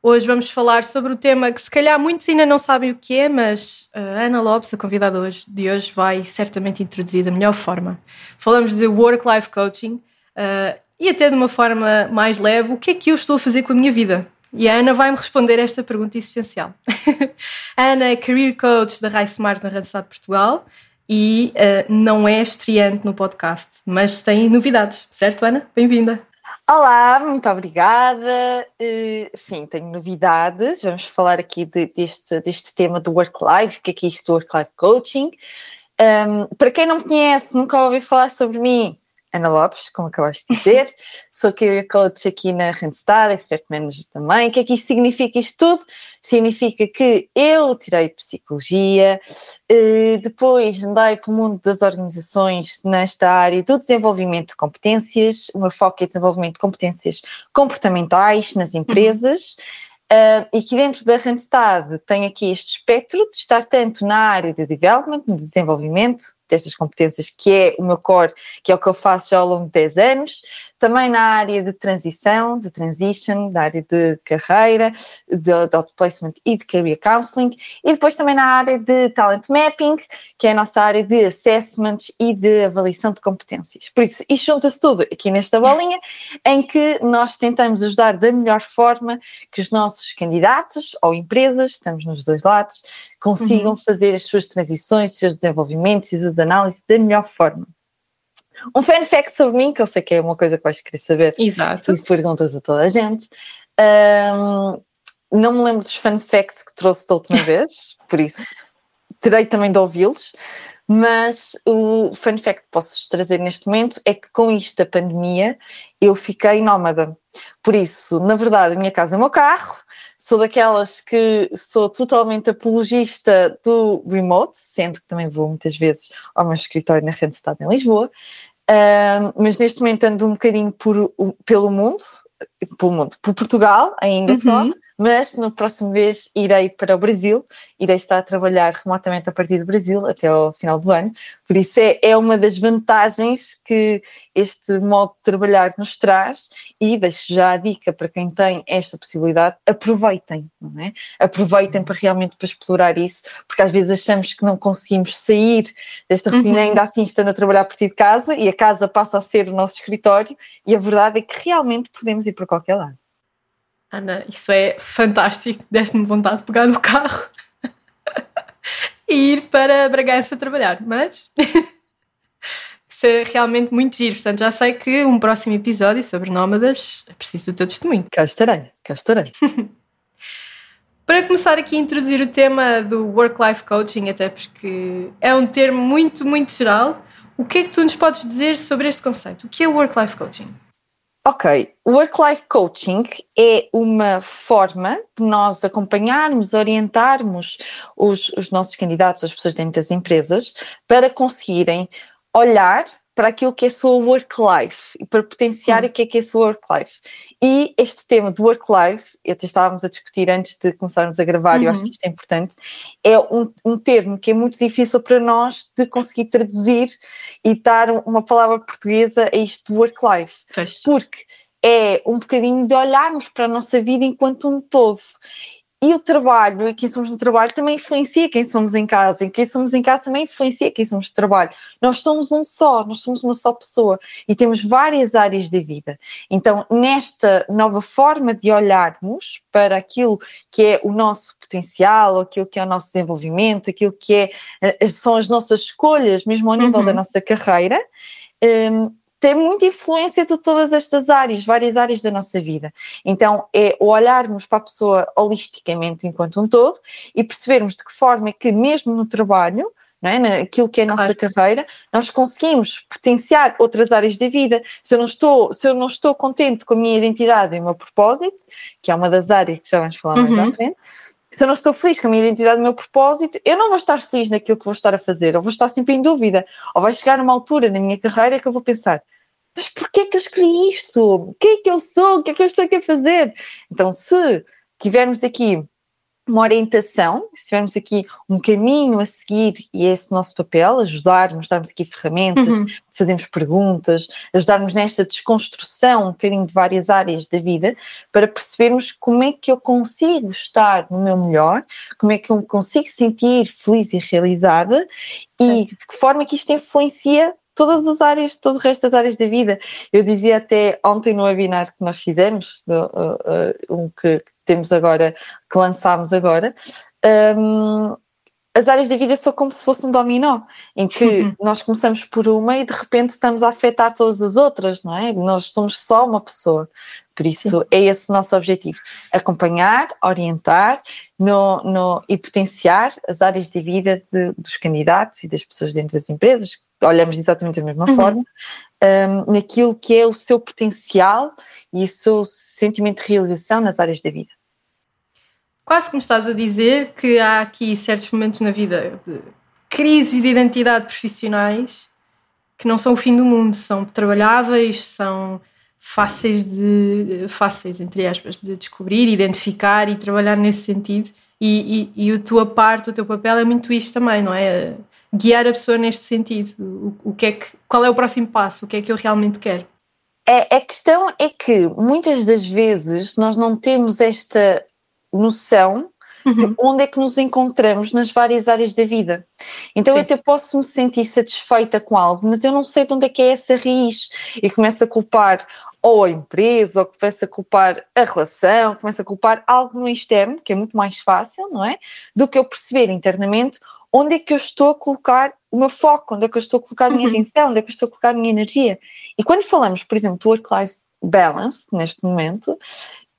Hoje vamos falar sobre o tema que se calhar muitos ainda não sabem o que é, mas a Ana Lopes, a convidada hoje, de hoje, vai certamente introduzir da melhor forma. Falamos de Work-Life Coaching uh, e até de uma forma mais leve, o que é que eu estou a fazer com a minha vida? E a Ana vai-me responder esta pergunta essencial. a Ana é Career Coach da Rai Smart na Randstad Portugal e uh, não é estreante no podcast, mas tem novidades, certo Ana? Bem-vinda! Olá, muito obrigada. Uh, sim, tenho novidades. Vamos falar aqui de, deste, deste tema do work-life, que é que é isto do work-life coaching. Um, para quem não me conhece, nunca ouviu falar sobre mim, Ana Lopes, como acabaste de dizer, sou career coach aqui na Randstad, expert manager também. O que é que isto significa isto tudo? Significa que eu tirei psicologia, eh, depois andei pelo mundo das organizações nesta área do desenvolvimento de competências, o meu foco é desenvolvimento de competências comportamentais nas empresas. Uhum. Uh, e que dentro da Randstad tem aqui este espectro de estar tanto na área de development, de desenvolvimento, destas competências, que é o meu core, que é o que eu faço já ao longo de 10 anos, também na área de transição, de transition, da área de carreira, de, de outplacement e de career counseling, e depois também na área de talent mapping, que é a nossa área de assessments e de avaliação de competências. Por isso, isto junta-se tudo aqui nesta bolinha, em que nós tentamos ajudar da melhor forma que os nossos candidatos ou empresas, estamos nos dois lados, consigam uhum. fazer as suas transições, os seus desenvolvimentos e as suas análises da melhor forma. Um fun fact sobre mim, que eu sei que é uma coisa que vais querer saber. Exato. E perguntas a toda a gente. Um, não me lembro dos fun facts que trouxe da última vez, por isso terei também de ouvi-los. Mas o fun fact que posso trazer neste momento é que com isto da pandemia eu fiquei nómada. Por isso, na verdade, a minha casa é o meu carro, sou daquelas que sou totalmente apologista do remote, sendo que também vou muitas vezes ao meu escritório na Randstad em Lisboa, uh, mas neste momento ando um bocadinho por, pelo mundo, pelo mundo, por Portugal ainda uhum. só, mas no próximo mês irei para o Brasil, irei estar a trabalhar remotamente a partir do Brasil até ao final do ano, por isso é, é uma das vantagens que este modo de trabalhar nos traz e deixo já a dica para quem tem esta possibilidade, aproveitem, não é? Aproveitem para realmente para explorar isso, porque às vezes achamos que não conseguimos sair desta rotina uhum. ainda assim estando a trabalhar a partir de casa e a casa passa a ser o nosso escritório e a verdade é que realmente podemos ir para qualquer lado. Ana, isso é fantástico. Deste-me vontade de pegar no carro e ir para Bragança trabalhar, mas isso é realmente muito giro. Portanto, já sei que um próximo episódio sobre nómadas é preciso do teu testemunho. Cá estarei, cá estarei. para começar aqui a introduzir o tema do Work-Life Coaching, até porque é um termo muito, muito geral, o que é que tu nos podes dizer sobre este conceito? O que é o Work-Life Coaching? Ok, Work-Life Coaching é uma forma de nós acompanharmos, orientarmos os, os nossos candidatos, as pessoas dentro das empresas, para conseguirem olhar para aquilo que é a sua work-life e para potenciar hum. o que é que é a sua work-life. E este tema do work-life, até estávamos a discutir antes de começarmos a gravar, uhum. eu acho uhum. que isto é importante, é um, um termo que é muito difícil para nós de conseguir traduzir e dar uma palavra portuguesa a isto do work-life. Porque é um bocadinho de olharmos para a nossa vida enquanto um todo. E o trabalho, e quem somos no trabalho, também influencia quem somos em casa, e quem somos em casa também influencia quem somos no trabalho. Nós somos um só, nós somos uma só pessoa e temos várias áreas da vida. Então, nesta nova forma de olharmos para aquilo que é o nosso potencial, aquilo que é o nosso desenvolvimento, aquilo que é, eh, são as nossas escolhas, mesmo ao nível uhum. da nossa carreira, um, tem muita influência de todas estas áreas, várias áreas da nossa vida. Então, é olharmos para a pessoa holisticamente enquanto um todo e percebermos de que forma é que, mesmo no trabalho, não é? naquilo que é a nossa claro. carreira, nós conseguimos potenciar outras áreas da vida. Se eu, não estou, se eu não estou contente com a minha identidade e o meu propósito, que é uma das áreas que já vamos falar mais uhum. à frente, Se eu não estou feliz com a minha identidade, o meu propósito, eu não vou estar feliz naquilo que vou estar a fazer, eu vou estar sempre em dúvida. Ou vai chegar uma altura na minha carreira que eu vou pensar: mas porquê que eu escolhi isto? Quem é que eu sou? O que é que eu estou aqui a fazer? Então, se tivermos aqui uma orientação, se tivermos aqui um caminho a seguir e é esse nosso papel, ajudarmos, darmos aqui ferramentas, uhum. fazermos perguntas, ajudarmos nesta desconstrução um bocadinho de várias áreas da vida para percebermos como é que eu consigo estar no meu melhor, como é que eu me consigo sentir feliz e realizada e de que forma que isto influencia todas as áreas, todo o resto das áreas da vida. Eu dizia até ontem no webinar que nós fizemos, uh, uh, um que temos agora, que lançámos agora, um, as áreas da vida são como se fosse um dominó, em que uhum. nós começamos por uma e de repente estamos a afetar todas as outras, não é? Nós somos só uma pessoa. Por isso é esse o nosso objetivo: acompanhar, orientar no, no, e potenciar as áreas de vida de, dos candidatos e das pessoas dentro das empresas. Olhamos exatamente da mesma uhum. forma, um, naquilo que é o seu potencial e o seu sentimento de realização nas áreas da vida quase que me estás a dizer que há aqui certos momentos na vida de crises de identidade profissionais que não são o fim do mundo, são trabalháveis, são fáceis de fáceis entre aspas de descobrir, identificar e trabalhar nesse sentido. E, e, e a tua parte, o teu papel é muito isto também, não é? Guiar a pessoa neste sentido. O, o que é que, qual é o próximo passo? O que é que eu realmente quero? É, a questão é que muitas das vezes nós não temos esta noção uhum. de onde é que nos encontramos nas várias áreas da vida. Então Sim. eu até posso me sentir satisfeita com algo, mas eu não sei de onde é que é essa raiz e começo a culpar ou a empresa, ou começo a culpar a relação, começo a culpar algo no externo, que é muito mais fácil, não é? Do que eu perceber internamente onde é que eu estou a colocar o meu foco, onde é que eu estou a colocar a minha uhum. atenção, onde é que eu estou a colocar a minha energia. E quando falamos, por exemplo, do work-life balance, neste momento,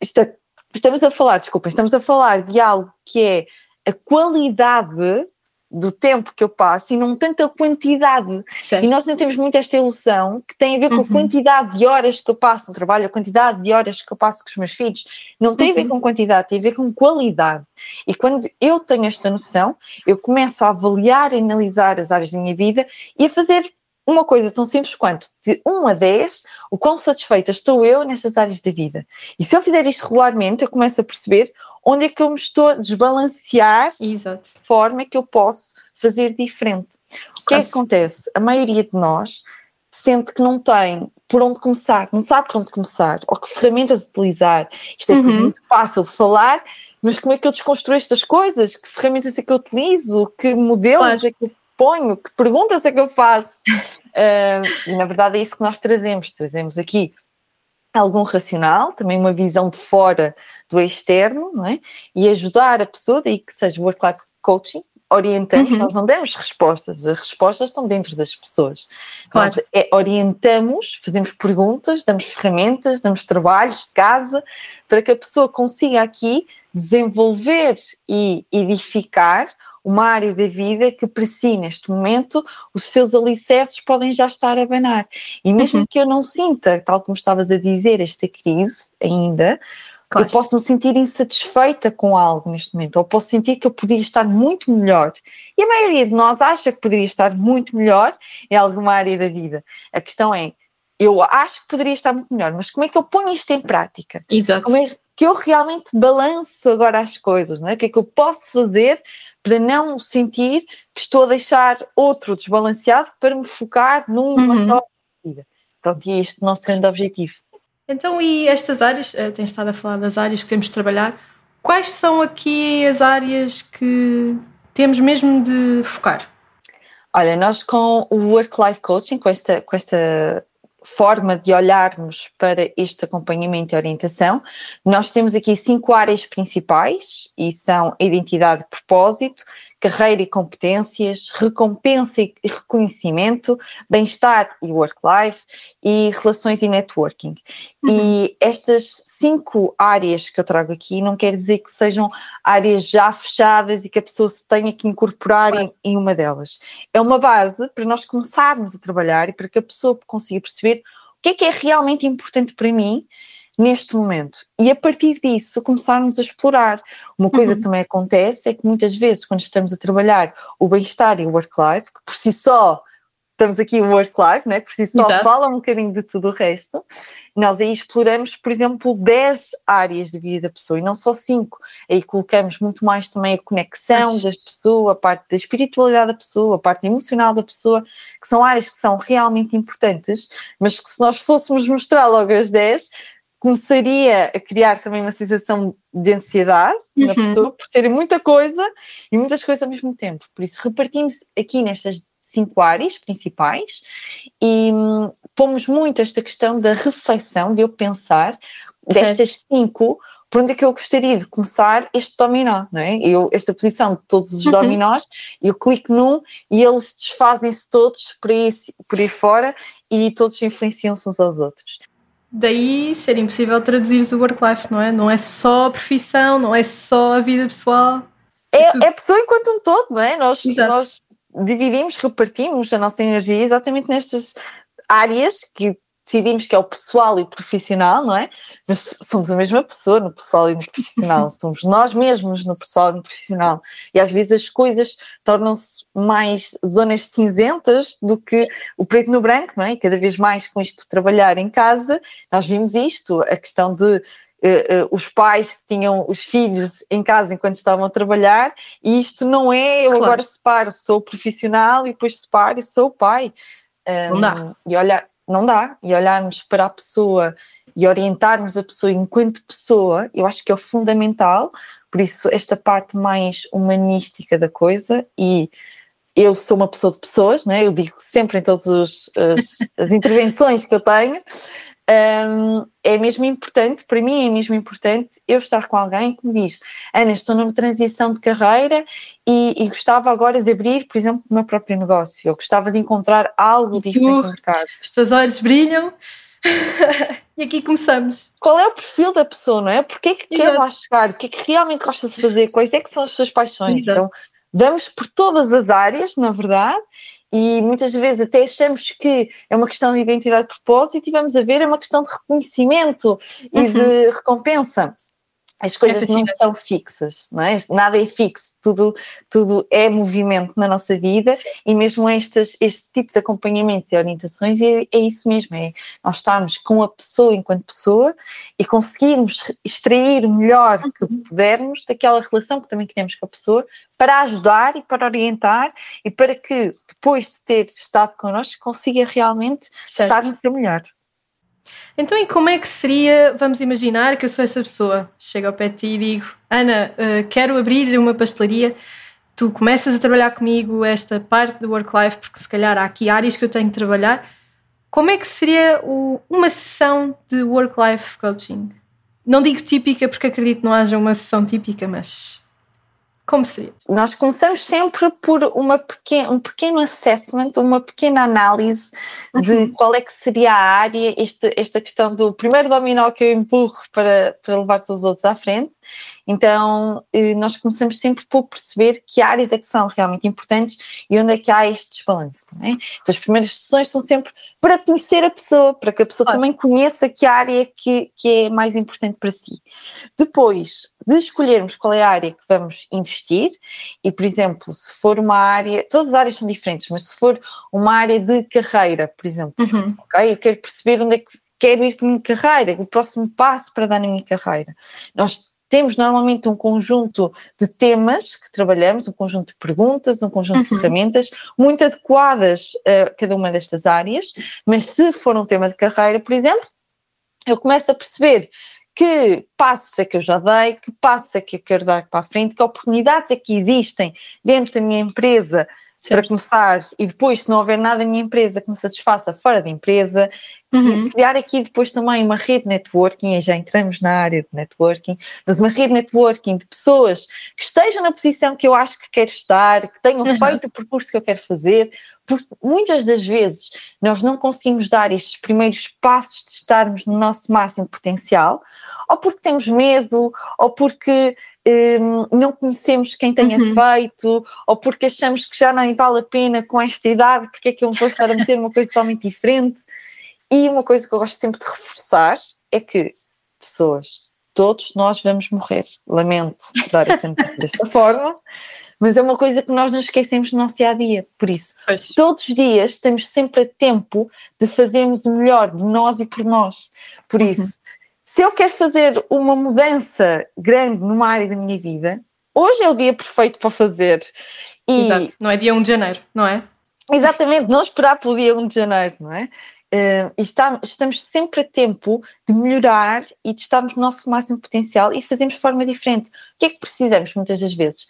isto é estamos a falar, desculpem, estamos a falar de algo que é a qualidade do tempo que eu passo e não tanto a quantidade. Sim. E nós não temos muito esta ilusão que tem a ver com a uhum. quantidade de horas que eu passo no trabalho, a quantidade de horas que eu passo com os meus filhos. Não tem uhum. a ver uhum. com quantidade, tem a ver com qualidade. E quando eu tenho esta noção, eu começo a avaliar e analisar as áreas da minha vida e a fazer uma coisa tão simples quanto de 1 a 10, o quão satisfeita estou eu nestas áreas da vida. E se eu fizer isto regularmente, eu começo a perceber onde é que eu me estou a desbalancear Exato. de forma que eu posso fazer diferente. O que é que acontece? A maioria de nós sente que não tem por onde começar, não sabe por onde começar, ou que ferramentas utilizar. Isto é uhum. tudo muito fácil de falar, mas como é que eu desconstruo estas coisas? Que ferramentas é que eu utilizo? Que modelos claro. é que eu ponho? Que perguntas é que eu faço? uh, e na verdade é isso que nós trazemos. Trazemos aqui algum racional, também uma visão de fora do externo, não é? E ajudar a pessoa, daí que seja work-life coaching, orientamos, uhum. nós não demos respostas, as respostas estão dentro das pessoas. Claro. Nós é, orientamos, fazemos perguntas, damos ferramentas, damos trabalhos de casa para que a pessoa consiga aqui desenvolver e edificar uma área da vida que para si, neste momento, os seus alicerces podem já estar a banar. E mesmo uhum. que eu não sinta, tal como estavas a dizer, esta crise ainda, claro. eu posso me sentir insatisfeita com algo neste momento, ou posso sentir que eu poderia estar muito melhor. E a maioria de nós acha que poderia estar muito melhor em alguma área da vida. A questão é, eu acho que poderia estar muito melhor, mas como é que eu ponho isto em prática? Exato. Como é que eu realmente balanço agora as coisas, não é? O que é que eu posso fazer para não sentir que estou a deixar outro desbalanceado para me focar numa uhum. só vida. Pronto, e é este o nosso grande objetivo. Então, e estas áreas, uh, tens estado a falar das áreas que temos de trabalhar, quais são aqui as áreas que temos mesmo de focar? Olha, nós com o Work-Life Coaching, com esta, com esta forma de olharmos para este acompanhamento e orientação, nós temos aqui cinco áreas principais e são identidade propósito, carreira e competências, recompensa e reconhecimento, bem-estar e work-life e relações e networking. Uhum. E estas cinco áreas que eu trago aqui não quer dizer que sejam áreas já fechadas e que a pessoa se tenha que incorporar em, em uma delas. É uma base para nós começarmos a trabalhar e para que a pessoa consiga perceber o que é que é realmente importante para mim neste momento. E a partir disso começarmos a explorar. Uma coisa uhum. que também acontece é que muitas vezes, quando estamos a trabalhar o bem-estar e o work-life, que por si só estamos aqui o work-life, né? por si só Exato. fala um bocadinho de tudo o resto, nós aí exploramos, por exemplo, 10 áreas de vida da pessoa e não só 5. Aí colocamos muito mais também a conexão da pessoa, a parte da espiritualidade da pessoa, a parte emocional da pessoa, que são áreas que são realmente importantes, mas que se nós fôssemos mostrar logo as 10, começaria a criar também uma sensação de ansiedade uhum. na pessoa por serem muita coisa e muitas coisas ao mesmo tempo. Por isso repartimos aqui nestas cinco áreas principais e hum, pomos muito esta questão da reflexão, de eu pensar destas cinco, por onde é que eu gostaria de começar este dominó, não é? Eu, esta posição de todos os uhum. dominós, eu clico num e eles desfazem-se todos por aí, por aí fora e todos influenciam-se uns aos outros. Daí ser impossível traduzir o work-life, não é? Não é só a profissão, não é só a vida pessoal. É, é, é pessoa enquanto um todo, não é? Nós, nós dividimos, repartimos a nossa energia exatamente nestas áreas que decidimos que é o pessoal e o profissional, não é? Mas somos a mesma pessoa no pessoal e no profissional, somos nós mesmos no pessoal e no profissional. E às vezes as coisas tornam-se mais zonas cinzentas do que o preto no branco, não é? Cada vez mais com isto de trabalhar em casa, nós vimos isto, a questão de Uh, uh, os pais que tinham os filhos em casa enquanto estavam a trabalhar, e isto não é eu claro. agora separo, sou profissional e depois separo e sou pai. Um, não dá. E olha, não dá. E olharmos para a pessoa e orientarmos a pessoa enquanto pessoa, eu acho que é o fundamental. Por isso, esta parte mais humanística da coisa e eu sou uma pessoa de pessoas, né? eu digo sempre em todas as, as intervenções que eu tenho, um, é mesmo importante, para mim é mesmo importante eu estar com alguém que me diz Ana, estou numa transição de carreira e, e gostava agora de abrir, por exemplo, o meu próprio negócio, eu gostava de encontrar algo e diferente tu, no mercado. Os teus olhos brilham e aqui começamos. Qual é o perfil da pessoa, não é? Porquê que quer lá chegar? O que é que realmente gosta de fazer? Quais é que são as suas paixões? Exato. Então, damos por todas as áreas, na verdade, e muitas vezes até achamos que é uma questão de identidade de propósito e vamos a ver é uma questão de reconhecimento e uhum. de recompensa. As coisas não são fixas, não é? Nada é fixo, tudo, tudo é movimento na nossa vida e mesmo estes, este tipo de acompanhamentos e orientações é, é isso mesmo, é nós estarmos com a pessoa enquanto pessoa e conseguirmos extrair o melhor que uhum. pudermos daquela relação que também queremos com a pessoa para ajudar e para orientar e para que depois de ter estado connosco consiga realmente certo. estar no seu melhor. Então, e como é que seria, vamos imaginar que eu sou essa pessoa, chego ao pé de ti e digo, Ana, uh, quero abrir uma pastelaria, tu começas a trabalhar comigo esta parte do work-life, porque se calhar há aqui áreas que eu tenho que trabalhar, como é que seria o, uma sessão de work-life coaching? Não digo típica, porque acredito que não haja uma sessão típica, mas como seria? Nós começamos sempre por uma um pequeno assessment, uma pequena análise de uhum. qual é que seria a área, este, esta questão do primeiro dominó que eu empurro para, para levar todos os outros à frente. Então, eh, nós começamos sempre por perceber que áreas é que são realmente importantes e onde é que há este desbalance. É? Então, as primeiras sessões são sempre para conhecer a pessoa, para que a pessoa também conheça que área é que, que é mais importante para si. Depois de escolhermos qual é a área que vamos investir, e, por exemplo, se for uma área, todas as áreas são diferentes, mas se for uma área de carreira, por exemplo, uhum. ok? Eu quero perceber onde é que quero ir para a minha carreira, o próximo passo para dar na minha carreira. Nós temos normalmente um conjunto de temas que trabalhamos, um conjunto de perguntas, um conjunto uhum. de ferramentas muito adequadas a cada uma destas áreas, mas se for um tema de carreira, por exemplo, eu começo a perceber que passos é que eu já dei, que passos é que eu quero dar para a frente, que oportunidades é que existem dentro da minha empresa certo. para começar e depois, se não houver nada na minha empresa que me satisfaça fora da empresa, Uhum. Criar aqui depois também uma rede de networking, e já entramos na área de networking, mas uma rede de networking de pessoas que estejam na posição que eu acho que quero estar, que tenham uhum. feito o percurso que eu quero fazer, porque muitas das vezes nós não conseguimos dar estes primeiros passos de estarmos no nosso máximo potencial, ou porque temos medo, ou porque um, não conhecemos quem tenha uhum. feito, ou porque achamos que já não vale a pena com esta idade, porque é que eu vou estar a meter uma coisa totalmente diferente. E uma coisa que eu gosto sempre de reforçar é que pessoas. Todos nós vamos morrer. Lamento dar essa desta forma, mas é uma coisa que nós não esquecemos no nosso dia a dia. Por isso, pois. todos os dias estamos sempre a tempo de fazermos o melhor de nós e por nós. Por isso, uhum. se eu quero fazer uma mudança grande numa área da minha vida, hoje é o dia perfeito para fazer. E... Exato, não é dia 1 de janeiro, não é? Exatamente, não esperar pelo dia 1 de janeiro, não é? Uh, está, estamos sempre a tempo de melhorar e de estarmos no nosso máximo potencial e fazemos de forma diferente. O que é que precisamos muitas das vezes?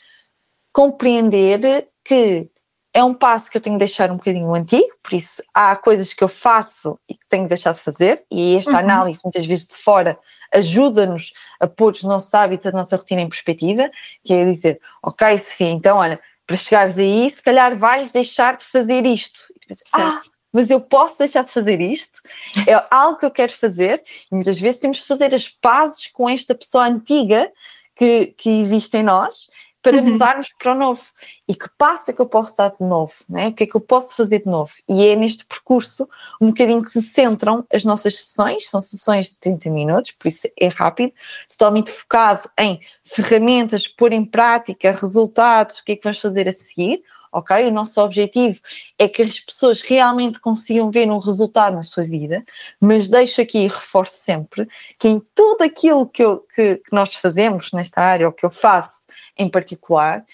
Compreender que é um passo que eu tenho de deixar um bocadinho antigo, por isso há coisas que eu faço e que tenho de deixar de fazer, e esta uhum. análise, muitas vezes de fora, ajuda-nos a pôr os nossos hábitos, a nossa rotina em perspectiva, que é dizer, ok, Sofia, então olha, para chegares aí, se calhar vais deixar de fazer isto. E penso, ah, mas eu posso deixar de fazer isto? É algo que eu quero fazer, e muitas vezes temos de fazer as pazes com esta pessoa antiga que, que existe em nós para uhum. mudarmos para o novo. E que passo é que eu posso dar de novo? Né? O que é que eu posso fazer de novo? E é neste percurso um bocadinho que se centram as nossas sessões, são sessões de 30 minutos, por isso é rápido, totalmente focado em ferramentas, pôr em prática, resultados, o que é que vamos fazer a seguir ok? O nosso objetivo é que as pessoas realmente consigam ver um resultado na sua vida, mas deixo aqui e reforço sempre que em tudo aquilo que, eu, que, que nós fazemos nesta área, ou que eu faço em particular,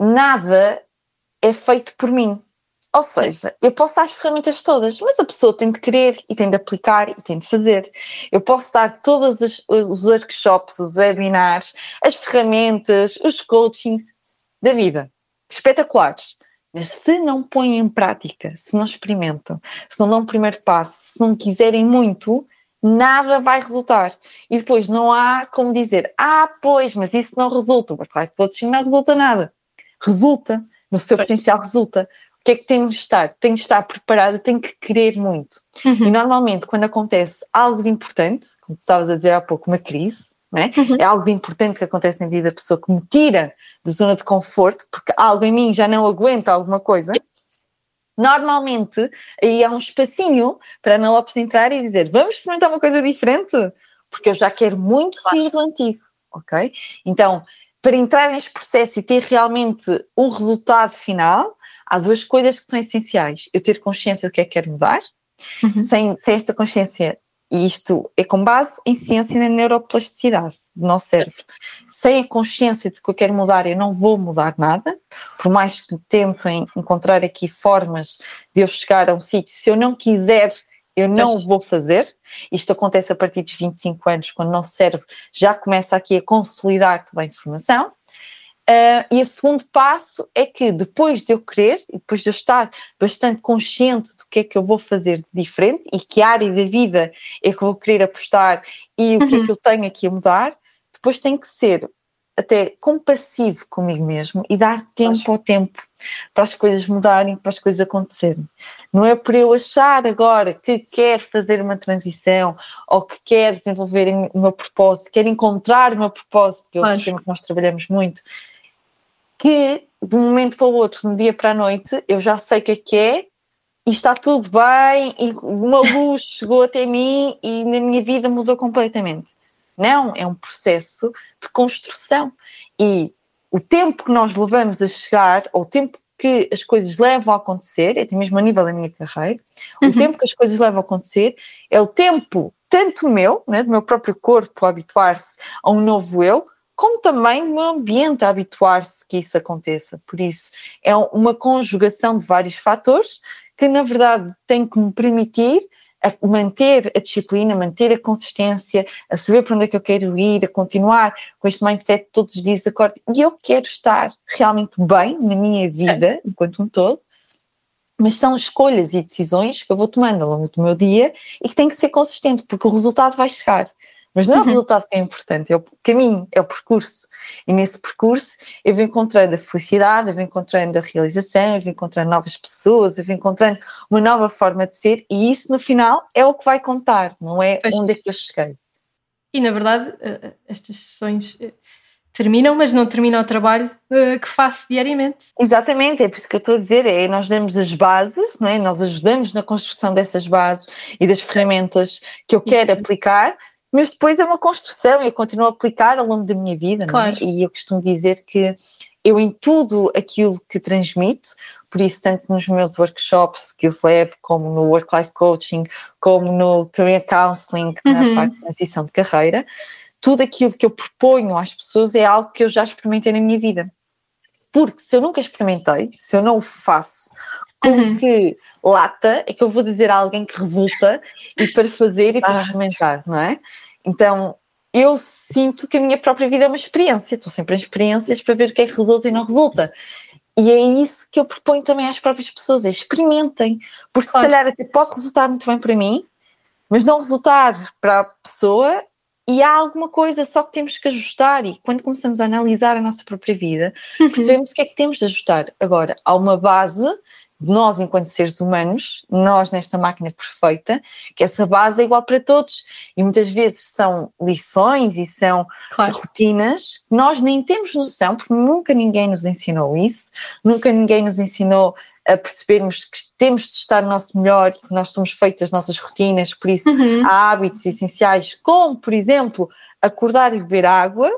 nada é feito por mim. Ou seja, eu posso dar as ferramentas todas, mas a pessoa tem de querer e tem de aplicar e tem de fazer. Eu posso dar todos os, os workshops, os webinars, as ferramentas, os coachings da vida espetaculares. Mas se não põem em prática, se não experimentam, se não dão o primeiro passo, se não quiserem muito, nada vai resultar. E depois não há como dizer, ah, pois, mas isso não resulta. Mas claro que coaching não resulta nada. Resulta, no seu pois. potencial resulta. O que é que temos de estar? Tenho de estar preparado, tenho que querer muito. Uhum. E normalmente, quando acontece algo de importante, como tu estavas a dizer há pouco, uma crise, é? Uhum. é? algo de importante que acontece na vida da pessoa que me tira da zona de conforto, porque algo em mim já não aguenta alguma coisa. Normalmente, aí há um espacinho para a Ana Lopes entrar e dizer: Vamos experimentar uma coisa diferente, porque eu já quero muito sair do antigo, ok? Então, para entrar neste processo e ter realmente um resultado final, há duas coisas que são essenciais: eu ter consciência do que é que quero mudar. Uhum. Sem, sem esta consciência, e isto é com base em ciência e na neuroplasticidade do nosso cérebro. Sem a consciência de que eu quero mudar, eu não vou mudar nada, por mais que tentem encontrar aqui formas de eu chegar a um sítio, se eu não quiser, eu não vou fazer. Isto acontece a partir dos 25 anos, quando o nosso cérebro já começa aqui a consolidar toda a informação. Uh, e o segundo passo é que depois de eu querer e depois de eu estar bastante consciente do que é que eu vou fazer de diferente e que área da vida é que vou querer apostar e o que é uhum. é que eu tenho aqui a mudar, depois tem que ser até compassivo comigo mesmo e dar tempo ao tempo para as coisas mudarem, para as coisas acontecerem. Não é por eu achar agora que quero fazer uma transição ou que quero desenvolver o meu propósito, quero encontrar o meu propósito, que é outro tema que nós trabalhamos muito, que de um momento para o outro, de um dia para a noite, eu já sei o que é que é e está tudo bem e uma luz chegou até mim e na minha vida mudou completamente. Não, é um processo de construção e o tempo que nós levamos a chegar, ou o tempo que as coisas levam a acontecer, até mesmo a nível da minha carreira, uhum. o tempo que as coisas levam a acontecer é o tempo tanto meu, né, do meu próprio corpo a habituar-se a um novo eu, como também no ambiente a habituar-se que isso aconteça. Por isso, é uma conjugação de vários fatores que, na verdade, tem que me permitir a manter a disciplina, manter a consistência, a saber para onde é que eu quero ir, a continuar com este mindset todos os dias, acordo. E eu quero estar realmente bem na minha vida, enquanto um todo, mas são escolhas e decisões que eu vou tomando ao longo do meu dia e que tem que ser consistente, porque o resultado vai chegar. Mas não é o uhum. resultado que é importante, é o caminho, é o percurso. E nesse percurso eu vou encontrando a felicidade, eu vou encontrando a realização, eu vou encontrando novas pessoas, eu vou encontrando uma nova forma de ser e isso no final é o que vai contar, não é pois. onde é que eu cheguei. E na verdade, eh, eh, estas sessões eh, terminam, mas não termina o trabalho que faço diariamente. Exatamente, é por isso que eu estou a dizer, é nós damos as bases, não é? nós ajudamos na construção dessas bases e das ferramentas que eu quero aplicar, mas depois é uma construção, eu continuo a aplicar ao longo da minha vida, claro. é? e eu costumo dizer que eu em tudo aquilo que transmito, por isso tanto nos meus workshops, Skills Lab, como no Work-Life Coaching, como no Career Counseling, uhum. na parte de transição de carreira, tudo aquilo que eu proponho às pessoas é algo que eu já experimentei na minha vida. Porque se eu nunca experimentei, se eu não o faço, como uhum. que lata é que eu vou dizer a alguém que resulta e para fazer e para ah. experimentar, não é? Então, eu sinto que a minha própria vida é uma experiência, estou sempre em experiências para ver o que é que resulta e não resulta. E é isso que eu proponho também às próprias pessoas: é experimentem, porque claro. se calhar até pode resultar muito bem para mim, mas não resultar para a pessoa. E há alguma coisa só que temos que ajustar, e quando começamos a analisar a nossa própria vida, uhum. percebemos o que é que temos de ajustar. Agora, há uma base nós, enquanto seres humanos, nós nesta máquina perfeita, que essa base é igual para todos. E muitas vezes são lições e são claro. rotinas que nós nem temos noção, porque nunca ninguém nos ensinou isso, nunca ninguém nos ensinou a percebermos que temos de estar no nosso melhor, que nós somos feitos as nossas rotinas, por isso uhum. há hábitos essenciais, como, por exemplo, acordar e beber água,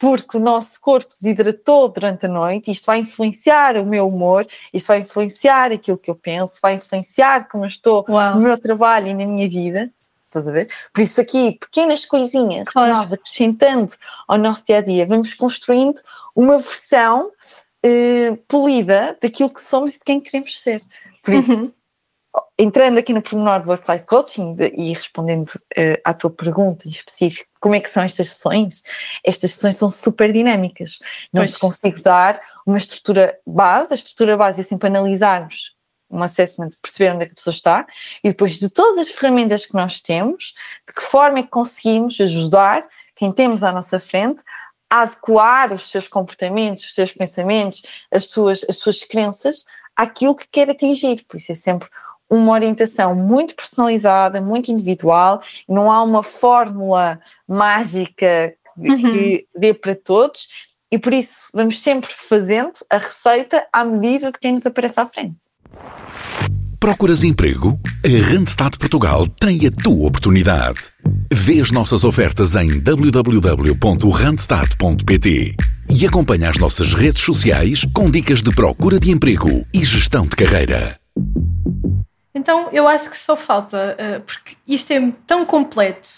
porque o nosso corpo desidratou durante a noite, isto vai influenciar o meu humor, isto vai influenciar aquilo que eu penso, vai influenciar como eu estou Uau. no meu trabalho e na minha vida. Estás a ver? Por isso aqui, pequenas coisinhas claro. que nós acrescentando ao nosso dia a dia, vamos construindo uma versão eh, polida daquilo que somos e de quem queremos ser. Por isso, uhum entrando aqui no pormenor do Work-Life Coaching e respondendo uh, à tua pergunta em específico, como é que são estas sessões? Estas sessões são super dinâmicas. Não pois. te consigo dar uma estrutura base, a estrutura base é sempre analisarmos um assessment, perceber onde é que a pessoa está e depois de todas as ferramentas que nós temos, de que forma é que conseguimos ajudar quem temos à nossa frente a adequar os seus comportamentos, os seus pensamentos, as suas, as suas crenças àquilo que quer atingir. Por isso é sempre uma orientação muito personalizada, muito individual, não há uma fórmula mágica uhum. que dê para todos e por isso vamos sempre fazendo a receita à medida de quem nos aparece à frente. Procuras emprego? A Randstad Portugal tem a tua oportunidade. Vê as nossas ofertas em www.randstad.pt e acompanha as nossas redes sociais com dicas de procura de emprego e gestão de carreira. Então eu acho que só falta, uh, porque isto é tão completo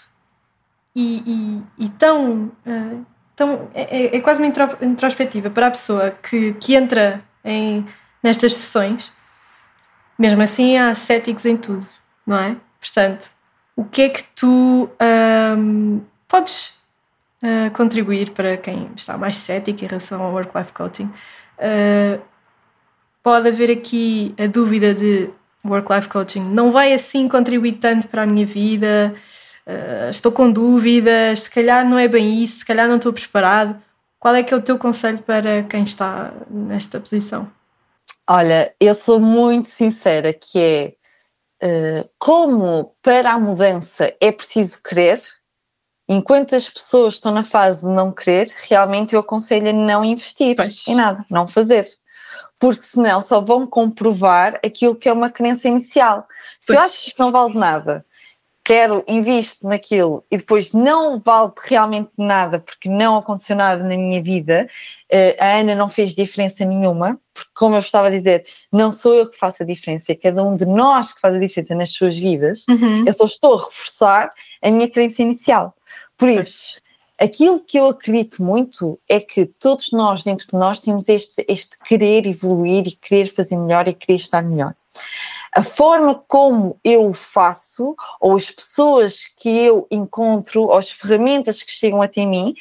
e, e, e tão. Uh, tão é, é, é, quase uma introspectiva para a pessoa que, que entra em, nestas sessões. Mesmo assim, há céticos em tudo, não é? Portanto, o que é que tu um, podes uh, contribuir para quem está mais cético em relação ao work-life coaching? pode haver aqui a dúvida de work-life coaching não vai assim contribuir tanto para a minha vida, uh, estou com dúvidas, se calhar não é bem isso, se calhar não estou preparado. Qual é que é o teu conselho para quem está nesta posição? Olha, eu sou muito sincera que é uh, como para a mudança é preciso querer, enquanto as pessoas estão na fase de não querer, realmente eu aconselho a não investir pois. em nada, não fazer porque senão só vão comprovar aquilo que é uma crença inicial. Se pois. eu acho que isto não vale nada, quero, invisto naquilo e depois não vale realmente nada porque não aconteceu nada na minha vida, uh, a Ana não fez diferença nenhuma, porque como eu estava a dizer, não sou eu que faço a diferença, é cada um de nós que faz a diferença nas suas vidas, uhum. eu só estou a reforçar a minha crença inicial. Por isso, Aquilo que eu acredito muito é que todos nós, dentro de nós, temos este, este querer evoluir e querer fazer melhor e querer estar melhor. A forma como eu faço, ou as pessoas que eu encontro, ou as ferramentas que chegam até mim,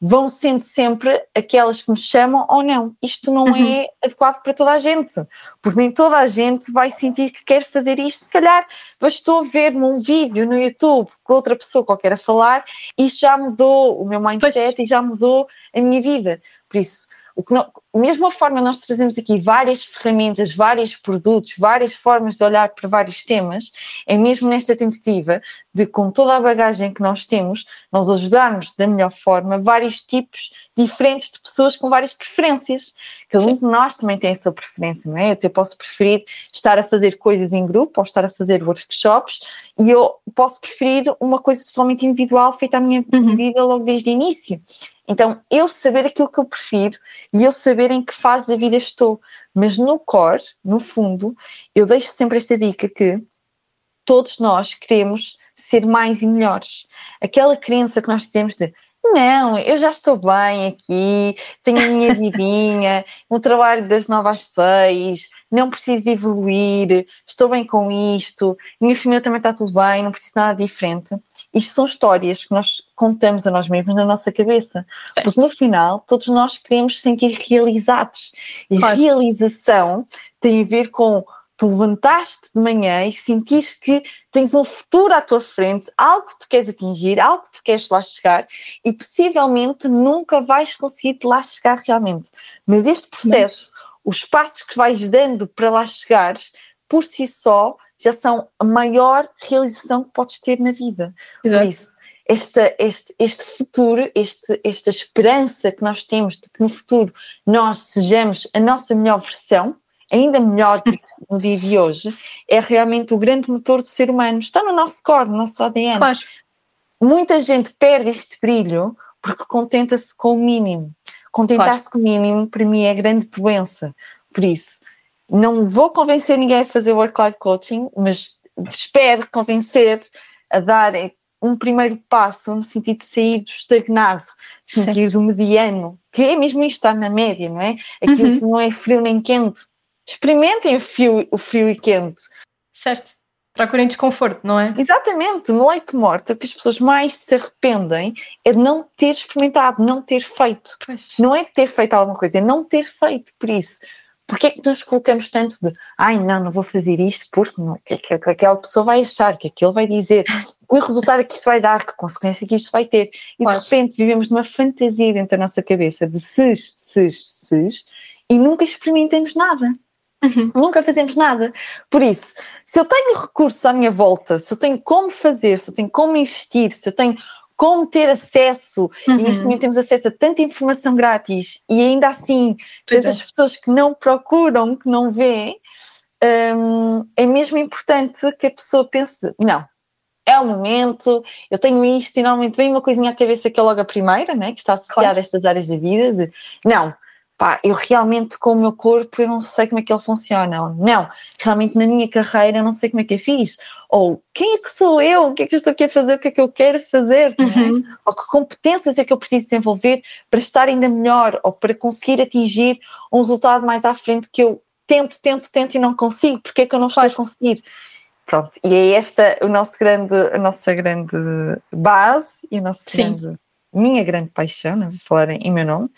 vão sendo sempre aquelas que me chamam ou não. Isto não uhum. é adequado para toda a gente, porque nem toda a gente vai sentir que quer fazer isto. Se calhar bastou ver-me um vídeo no YouTube com outra pessoa qualquer a falar, isto já mudou o meu mindset pois. e já mudou a minha vida. Por isso, O que não, mesma forma nós trazemos aqui várias ferramentas, vários produtos, várias formas de olhar para vários temas, é mesmo nesta tentativa de, com toda a bagagem que nós temos, nós ajudarmos da melhor forma vários tipos diferentes de pessoas com várias preferências. Cada um de nós também tem a sua preferência, não é? Eu até posso preferir estar a fazer coisas em grupo ou estar a fazer workshops e eu posso preferir uma coisa totalmente individual feita à minha uhum. vida logo desde o início. Então, eu saber aquilo que eu prefiro e eu saber em que fase da vida estou. Mas no core, no fundo, eu deixo sempre esta dica que todos nós queremos ser mais e melhores. Aquela crença que nós temos de não, eu já estou bem aqui, tenho a minha vidinha, um trabalho das nove às seis, não preciso evoluir, estou bem com isto, minha família também está tudo bem, não preciso nada diferente. Isto são histórias que nós contamos a nós mesmos na nossa cabeça, porque no final todos nós queremos sentir realizados. E claro. realização tem a ver com tu levantaste de manhã e sentiste que tens um futuro à tua frente, algo que tu queres atingir, algo que tu queres lá chegar e possivelmente nunca vais conseguir lá chegar realmente. Mas este processo, Mas... os passos que vais dando para lá chegares, por si só, já são a maior realização que podes ter na vida. Exato. Por isso, esta, este, este futuro, este, esta esperança que nós temos de que no futuro nós sejamos a nossa melhor versão, ainda melhor no dia de hoje, é realmente o grande motor do ser humano. Está no nosso core, no nosso ADN. Claro. Muita gente perde este brilho porque contenta-se com o mínimo. Contentar-se claro. com o mínimo, para mim, é grande doença. Por isso, não vou convencer ninguém a fazer work-life coaching, mas espero convencer a dar um primeiro passo no sentido de sair do estagnado, sentir do mediano, que é mesmo isto estar na média, não é? Aquilo uhum. que não é frio nem quente, experimentem o frio, o frio e quente. Certo. Procurem desconforto, não é? Exatamente. No leite morto, o que as pessoas mais se arrependem é de não ter experimentado, não ter feito. Pois. Não é ter feito alguma coisa, é não ter feito. Por isso, porque é que nos colocamos tanto de ai não, não vou fazer isto porque não, que, que, que aquela pessoa vai achar, que aquilo vai dizer, o resultado é que isto vai dar, que consequência que isto vai ter. E pois. de repente vivemos numa fantasia dentro da nossa cabeça de ses, ses, ses e nunca experimentamos nada. Uhum. Nunca fazemos nada. Por isso, se eu tenho recursos à minha volta, se eu tenho como fazer, se eu tenho como investir, se eu tenho como ter acesso, uhum. e neste momento temos acesso a tanta informação grátis e ainda assim tantas é. pessoas que não procuram, que não veem, hum, é mesmo importante que a pessoa pense: não, é o momento, eu tenho isto, e normalmente vem uma coisinha à cabeça que é logo a primeira, né, que está associada claro. a estas áreas da vida, de não, pá, eu realmente com o meu corpo eu não sei como é que ele funciona, ou não, realmente na minha carreira eu não sei como é que eu fiz, ou quem é que sou eu, o que é que eu estou aqui a fazer, o que é que eu quero fazer, é? uhum. é? ou que competências é que eu preciso desenvolver para estar ainda melhor, ou para conseguir atingir um resultado mais à frente que eu tento, tento, tento e não consigo, porque é que eu não estou a conseguir? Pronto, e é esta o nosso grande, a nossa grande base e o nosso grande, minha grande paixão, não vou falar em meu nome,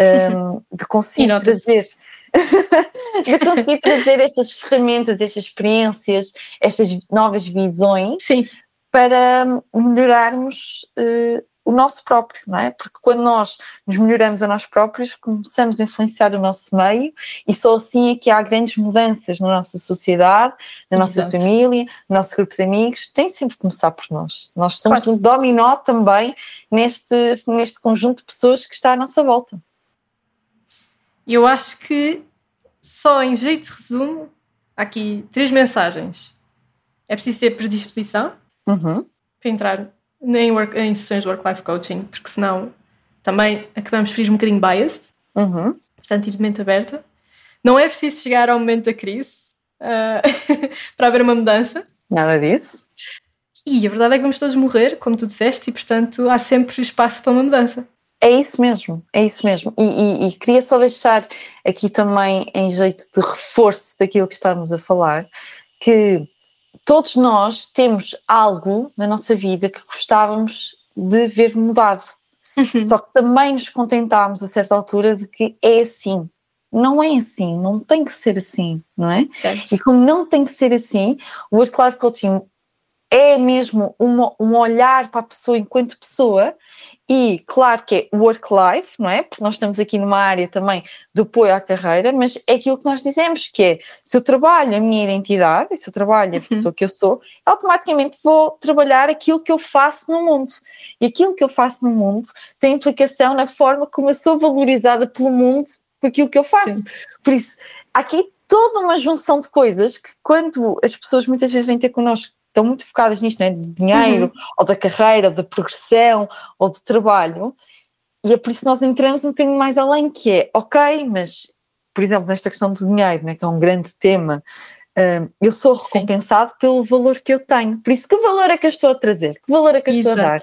um, de conseguir trazer de conseguir trazer estas ferramentas, estas experiências, estas novas visões Sim. para melhorarmos uh, o nosso próprio, não é? Porque quando nós nos melhoramos a nós próprios, começamos a influenciar o nosso meio e só assim é que há grandes mudanças na nossa sociedade, na nossa família, no nosso grupo de amigos. Tem sempre que começar por nós. Nós somos claro. um dominó também neste, neste conjunto de pessoas que está à nossa volta. E eu acho que, só em jeito de resumo, há aqui três mensagens. É preciso ter predisposição uhum. para entrar em, work, em sessões de work-life coaching, porque senão também acabamos por ir um bocadinho biased. Uhum. Portanto, ir de mente aberta. Não é preciso chegar ao momento da crise uh, para haver uma mudança. Nada disso. E a verdade é que vamos todos morrer, como tu disseste, e portanto há sempre espaço para uma mudança. É isso mesmo, é isso mesmo. E, e, e, queria só deixar aqui também, em jeito de reforço daquilo que estávamos a falar, que todos nós temos algo na nossa vida que gostávamos de ver mudado. Uhum. Só que também nos contentámos a certa altura de que é assim. Não é assim, não tem que ser assim, não é? Certo. E como não tem que ser assim, o Work Life Coaching é mesmo uma, um olhar para a pessoa enquanto pessoa e claro que é work-life, não é? Porque nós estamos aqui numa área também de apoio à carreira, mas é aquilo que nós dizemos, que é se eu trabalho a minha identidade, se eu trabalho a uhum. pessoa que eu sou, automaticamente vou trabalhar aquilo que eu faço no mundo. E aquilo que eu faço no mundo tem implicação na forma como eu sou valorizada pelo mundo por aquilo que eu faço. Sim. Por isso, há aqui toda uma junção de coisas que quando as pessoas muitas vezes vêm ter connosco estão muito focadas nisto, não é? De dinheiro, uhum. ou da carreira, ou da progressão, ou do trabalho. E é por isso que nós entramos um bocadinho mais além, que é, ok, mas, por exemplo, nesta questão do dinheiro, né, que é um grande tema, um, eu sou recompensado Sim. pelo valor que eu tenho. Por isso, que valor é que eu estou a trazer? Que valor é que eu Exato. estou a dar?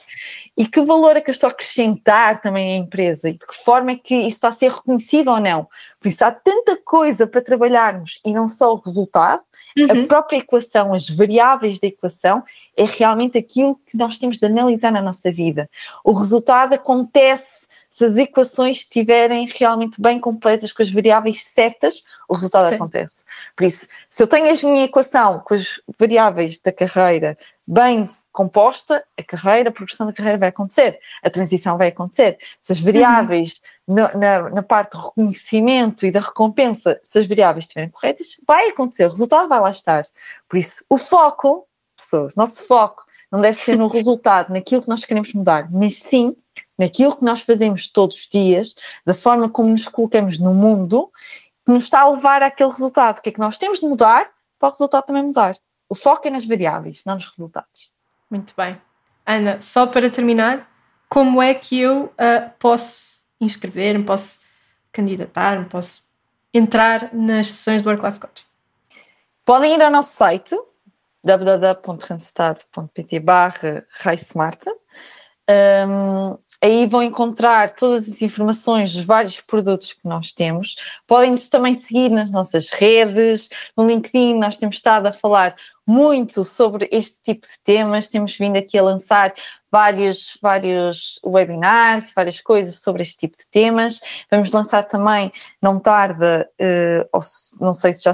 E que valor é que eu estou a acrescentar também à empresa? E de que forma é que isso está a ser reconhecido ou não? Por isso, há tanta coisa para trabalharmos e não só o resultado, uhum. a própria equação, as variáveis da equação, é realmente aquilo que nós temos de analisar na nossa vida. O resultado acontece se as equações estiverem realmente bem completas com as variáveis certas, o resultado Sim. acontece. Por isso, se eu tenho a minha equação com as variáveis da carreira bem composta, a carreira, a progressão da carreira vai acontecer, a transição vai acontecer. Se as variáveis uhum. na, na, na, parte do reconhecimento e da recompensa, se as variáveis estiverem corretas, vai acontecer, o resultado vai lá estar. Por isso, o foco, pessoas, nosso foco não deve ser no resultado, naquilo que nós queremos mudar, mas sim naquilo que nós fazemos todos os dias, da forma como nos colocamos no mundo, que nos está a levar àquele resultado. O que é que nós temos de mudar para o resultado também mudar? O foco é nas variáveis, não nos resultados. Muito bem. Ana, só para terminar, como é que eu uh, posso inscrever-me, posso candidatar-me, posso entrar nas sessões do Work Life Coach? Podem ir ao nosso site www.randstad.pt barra um, aí vão encontrar todas as informações dos vários produtos que nós temos. Podem-nos também seguir nas nossas redes, no LinkedIn, nós temos estado a falar muito sobre este tipo de temas, temos vindo aqui a lançar vários, vários webinars, várias coisas sobre este tipo de temas. Vamos lançar também, não tarda, uh, não sei se já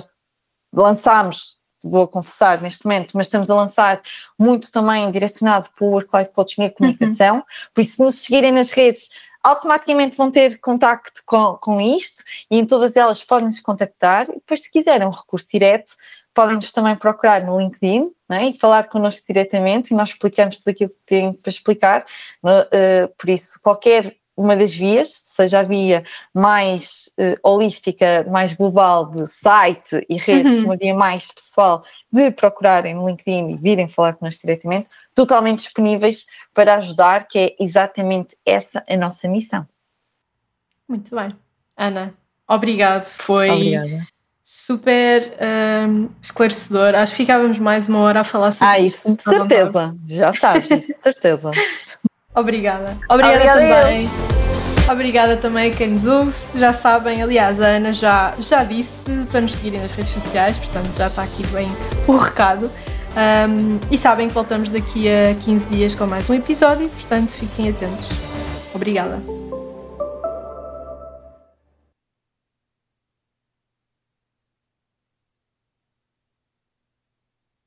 lançámos vou confessar neste momento, mas estamos a lançar muito também direcionado para o Work-Life Coaching e comunicação. Uhum. Por isso, se nos seguirem nas redes, automaticamente vão ter contacto com, com isto e em todas elas podem-nos contactar. E depois, se quiserem um recurso direto, podem-nos também procurar no LinkedIn né, e falar connosco diretamente e nós explicamos tudo aquilo que tem para explicar. Uh, por isso, qualquer uma das vias, seja a via mais uh, holística, mais global de site e redes, uhum. uma via mais pessoal de procurarem no LinkedIn e virem falar connosco diretamente, totalmente disponíveis para ajudar, que é exatamente essa a nossa missão. Muito bem. Ana, obrigado. Foi Obrigada. super um, esclarecedor. Acho que ficávamos mais uma hora a falar sobre ah, isso. Ah, isso, de certeza. Já sabes, isso, de certeza. Obrigada. Obrigada, Obrigada também. Obrigada também a quem nos ouve. Já sabem, aliás, a Ana já, já disse para nos seguirem nas redes sociais, portanto já está aqui bem o recado. Um, e sabem que voltamos daqui a 15 dias com mais um episódio, portanto fiquem atentos. Obrigada.